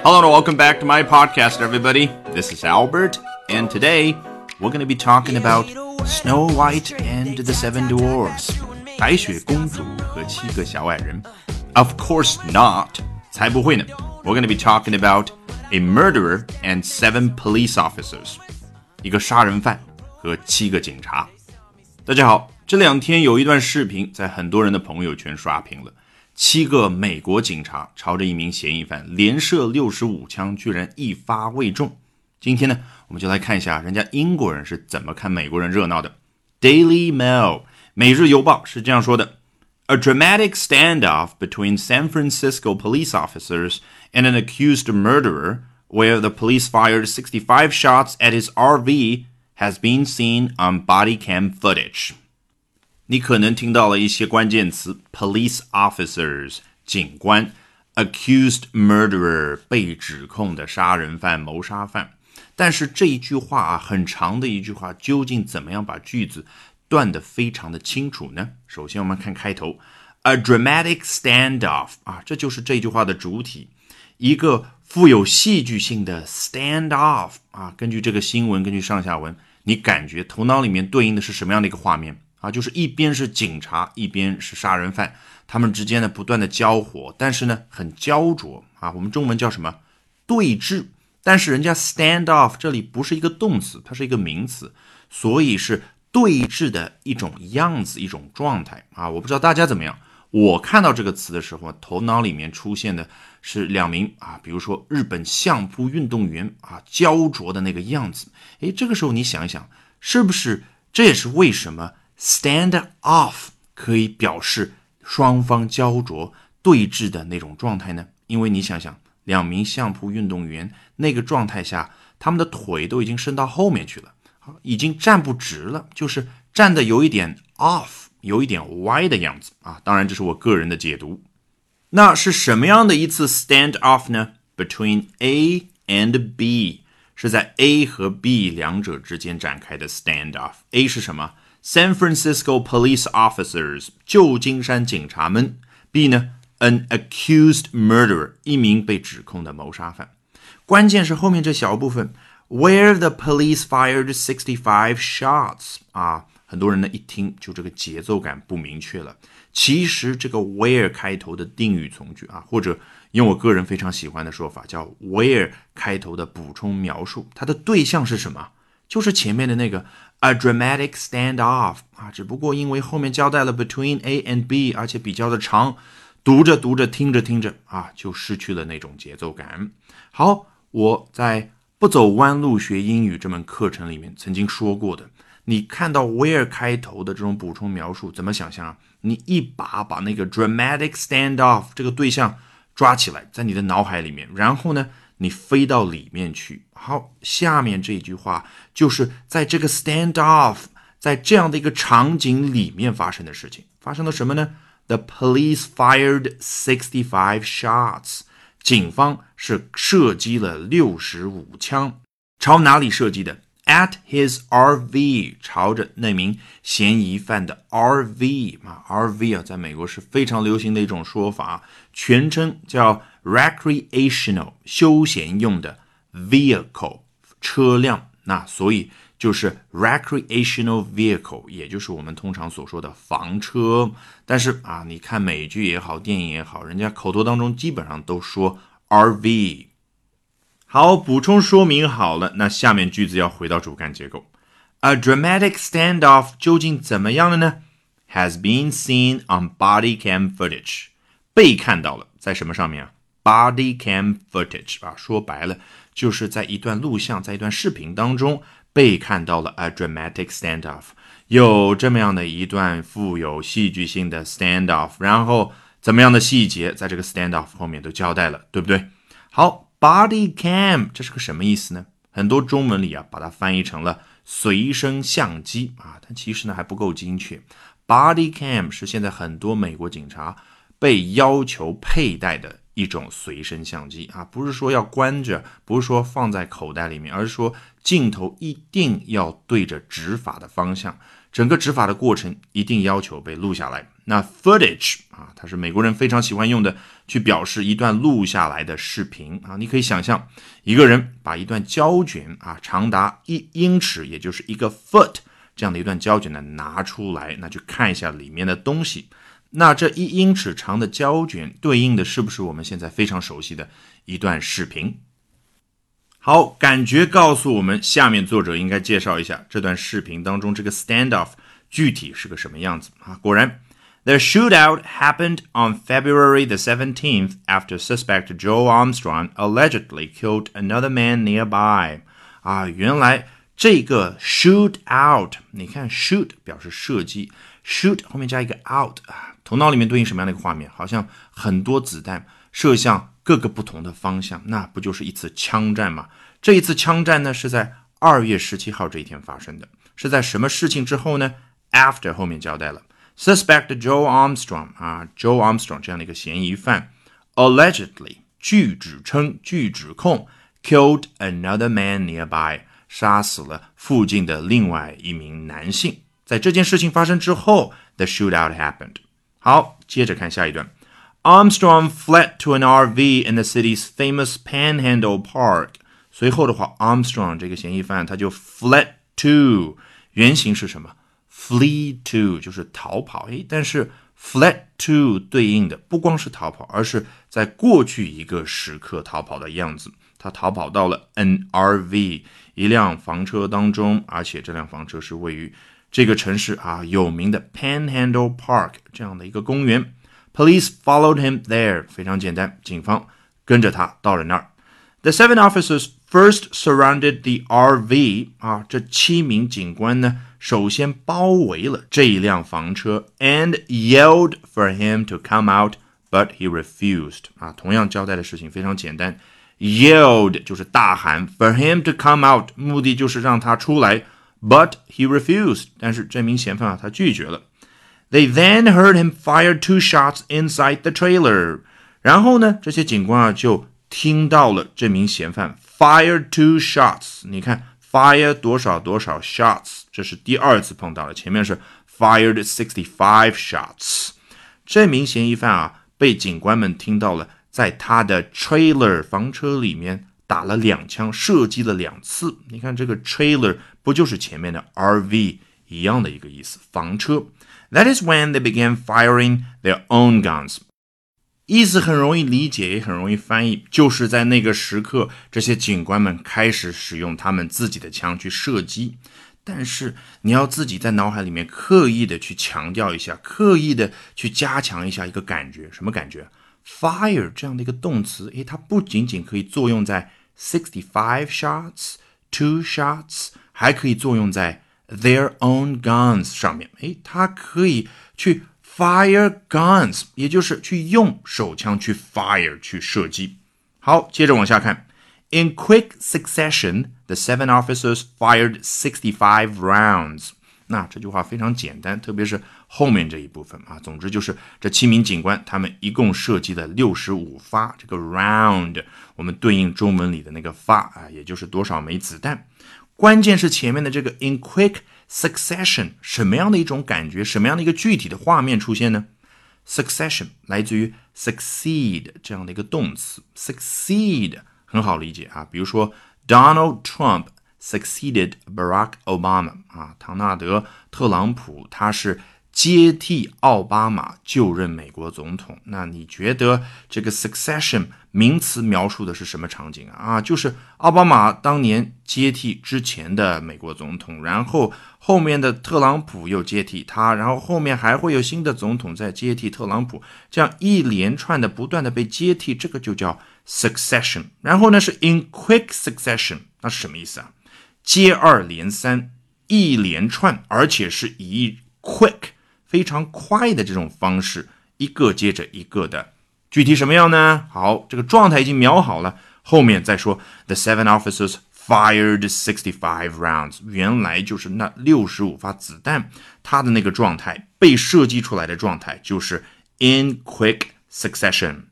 Hello and welcome back to my podcast, everybody. This is Albert, and today we're going to be talking about Snow White and the Seven Dwarfs. 白雪公主和七个小矮人. Of course not. 才不会呢. We're going to be talking about a murderer and seven police officers. 一个杀人犯和七个警察。大家好，这两天有一段视频在很多人的朋友圈刷屏了。 七个美国警察朝着一名嫌疑犯连射六十五枪，居然一发未中。今天呢，我们就来看一下人家英国人是怎么看美国人热闹的。Daily Mail 每日邮报是这样说的：A dramatic standoff between San Francisco police officers and an accused murderer, where the police fired 65 shots at his RV, has been seen on body cam footage. 你可能听到了一些关键词：police officers 警官，accused murderer 被指控的杀人犯、谋杀犯。但是这一句话啊，很长的一句话，究竟怎么样把句子断得非常的清楚呢？首先我们看开头，a dramatic standoff 啊，这就是这句话的主体，一个富有戏剧性的 standoff 啊。根据这个新闻，根据上下文，你感觉头脑里面对应的是什么样的一个画面？啊，就是一边是警察，一边是杀人犯，他们之间呢不断的交火，但是呢很焦灼啊。我们中文叫什么？对峙。但是人家 stand off 这里不是一个动词，它是一个名词，所以是对峙的一种样子，一种状态啊。我不知道大家怎么样，我看到这个词的时候，头脑里面出现的是两名啊，比如说日本相扑运动员啊，焦灼的那个样子。诶，这个时候你想一想，是不是这也是为什么？Stand off 可以表示双方焦灼对峙的那种状态呢？因为你想想，两名相扑运动员那个状态下，他们的腿都已经伸到后面去了，已经站不直了，就是站的有一点 off，有一点歪的样子啊。当然，这是我个人的解读。那是什么样的一次 stand off 呢？Between A and B 是在 A 和 B 两者之间展开的 stand off。A 是什么？San Francisco police officers，旧金山警察们。B 呢，an accused murderer，一名被指控的谋杀犯。关键是后面这小部分，where the police fired sixty-five shots。啊，很多人呢一听就这个节奏感不明确了。其实这个 where 开头的定语从句啊，或者用我个人非常喜欢的说法叫 where 开头的补充描述，它的对象是什么？就是前面的那个 a dramatic standoff 啊，只不过因为后面交代了 between A and B，而且比较的长，读着读着听着听着啊，就失去了那种节奏感。好，我在不走弯路学英语这门课程里面曾经说过的，你看到 where 开头的这种补充描述，怎么想象啊？你一把把那个 dramatic standoff 这个对象抓起来，在你的脑海里面，然后呢？你飞到里面去。好，下面这一句话就是在这个 stand off，在这样的一个场景里面发生的事情。发生了什么呢？The police fired sixty-five shots。警方是射击了六十五枪，朝哪里射击的？At his RV，朝着那名嫌疑犯的 RV 啊，RV 啊，在美国是非常流行的一种说法，全称叫。recreational 休闲用的 vehicle 车辆，那所以就是 recreational vehicle，也就是我们通常所说的房车。但是啊，你看美剧也好，电影也好，人家口头当中基本上都说 RV。好，补充说明好了，那下面句子要回到主干结构。A dramatic standoff 究竟怎么样了呢？Has been seen on body cam footage，被看到了，在什么上面啊？Body cam footage 啊，说白了就是在一段录像，在一段视频当中被看到了 a dramatic standoff，有这么样的一段富有戏剧性的 standoff，然后怎么样的细节在这个 standoff 后面都交代了，对不对？好，body cam 这是个什么意思呢？很多中文里啊把它翻译成了随身相机啊，但其实呢还不够精确。Body cam 是现在很多美国警察被要求佩戴的。一种随身相机啊，不是说要关着，不是说放在口袋里面，而是说镜头一定要对着执法的方向，整个执法的过程一定要求被录下来。那 footage 啊，它是美国人非常喜欢用的，去表示一段录下来的视频啊。你可以想象，一个人把一段胶卷啊，长达一英尺，也就是一个 foot 这样的一段胶卷呢拿出来，那去看一下里面的东西。那这一英尺长的胶卷对应的是不是我们现在非常熟悉的一段视频？好，感觉告诉我们，下面作者应该介绍一下这段视频当中这个 standoff 具体是个什么样子啊？果然，The shootout happened on February the seventeenth after suspect Joe Armstrong allegedly killed another man nearby。啊，原来这个 shoot out，你看 shoot 表示射击，shoot 后面加一个 out 啊。头脑里面对应什么样的一个画面？好像很多子弹射向各个不同的方向，那不就是一次枪战吗？这一次枪战呢，是在二月十七号这一天发生的，是在什么事情之后呢？After 后面交代了，Suspect Joe Armstrong 啊，Joe Armstrong 这样的一个嫌疑犯，allegedly 据指称、据指控，killed another man nearby 杀死了附近的另外一名男性。在这件事情发生之后，the shootout happened。好，接着看下一段。Armstrong fled to an RV in the city's famous Panhandle Park。随后的话，Armstrong 这个嫌疑犯他就 fled to，原型是什么？flee to 就是逃跑。诶，但是 fled to 对应的不光是逃跑，而是在过去一个时刻逃跑的样子。他逃跑到了 an RV 一辆房车当中，而且这辆房车是位于这个城市啊有名的 Panhandle Park 这样的一个公园 ，Police followed him there。非常简单，警方跟着他到了那儿。The seven officers first surrounded the RV。啊，这七名警官呢，首先包围了这一辆房车，and yelled for him to come out，but he refused。啊，同样交代的事情非常简单，yelled 就是大喊，for him to come out，目的就是让他出来。But he refused. 但是这名嫌犯啊，他拒绝了。 They then heard him fire two shots inside the trailer. 然后呢，这些警官啊就听到了这名嫌犯 fire two shots。你看，fire 多少多少 shots，这是第二次碰到了，前面是 fired sixty five shots。这名嫌疑犯啊，被警官们听到了，在他的 trailer 房车里面。打了两枪，射击了两次。你看这个 trailer 不就是前面的 RV 一样的一个意思，房车。That is when they began firing their own guns。意思很容易理解，也很容易翻译，就是在那个时刻，这些警官们开始使用他们自己的枪去射击。但是你要自己在脑海里面刻意的去强调一下，刻意的去加强一下一个感觉，什么感觉？Fire 这样的一个动词，诶，它不仅仅可以作用在 Sixty-five shots, two shots，还可以作用在 their own guns 上面。诶，它可以去 fire guns，也就是去用手枪去 fire 去射击。好，接着往下看。In quick succession, the seven officers fired sixty-five rounds. 那这句话非常简单，特别是后面这一部分啊。总之就是这七名警官，他们一共射击了六十五发。这个 round 我们对应中文里的那个发啊，也就是多少枚子弹。关键是前面的这个 in quick succession，什么样的一种感觉，什么样的一个具体的画面出现呢？succession 来自于 succeed 这样的一个动词，succeed 很好理解啊。比如说 Donald Trump。succeeded Barack Obama 啊，唐纳德·特朗普他是接替奥巴马就任美国总统。那你觉得这个 succession 名词描述的是什么场景啊？啊，就是奥巴马当年接替之前的美国总统，然后后面的特朗普又接替他，然后后面还会有新的总统再接替特朗普，这样一连串的不断的被接替，这个就叫 succession。然后呢是 in quick succession，那是什么意思啊？接二连三，一连串，而且是以 quick 非常快的这种方式，一个接着一个的。具体什么样呢？好，这个状态已经描好了，后面再说。The seven officers fired sixty-five rounds，原来就是那六十五发子弹，它的那个状态被射击出来的状态就是 in quick succession。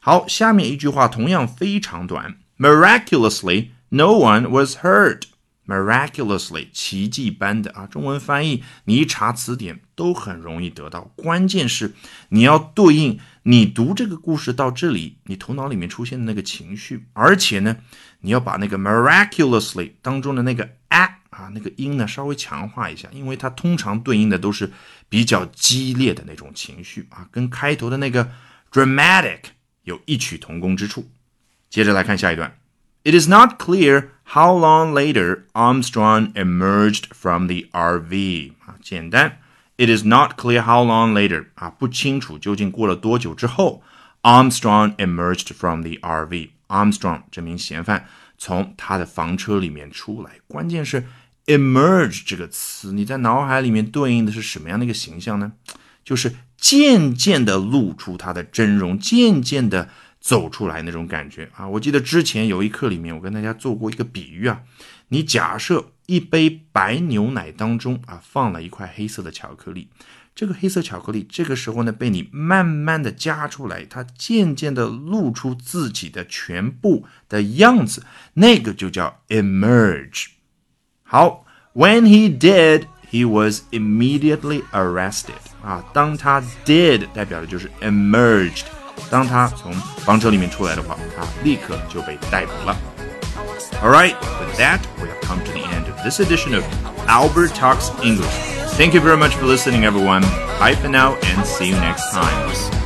好，下面一句话同样非常短，Miraculously, no one was hurt。Miraculously 奇迹般的啊，中文翻译你一查词典都很容易得到。关键是你要对应你读这个故事到这里，你头脑里面出现的那个情绪，而且呢，你要把那个 miraculously 当中的那个 a 啊那个音呢稍微强化一下，因为它通常对应的都是比较激烈的那种情绪啊，跟开头的那个 dramatic 有异曲同工之处。接着来看下一段。It is not clear how long later Armstrong emerged from the RV 啊，简单。It is not clear how long later 啊，不清楚究竟过了多久之后，Armstrong emerged from the RV。Armstrong 这名嫌犯从他的房车里面出来。关键是 emerge 这个词，你在脑海里面对应的是什么样的一个形象呢？就是渐渐的露出他的真容，渐渐的。走出来那种感觉啊！我记得之前有一课里面，我跟大家做过一个比喻啊。你假设一杯白牛奶当中啊放了一块黑色的巧克力，这个黑色巧克力这个时候呢被你慢慢的加出来，它渐渐的露出自己的全部的样子，那个就叫 emerge。好，When he did, he was immediately arrested。啊，当他 did 代表的就是 emerged。当他从房车里面出来的话，他立刻就被逮捕了。Alright, with that, we have come to the end of this edition of Albert Talks English. Thank you very much for listening, everyone. Bye for now, and see you next time.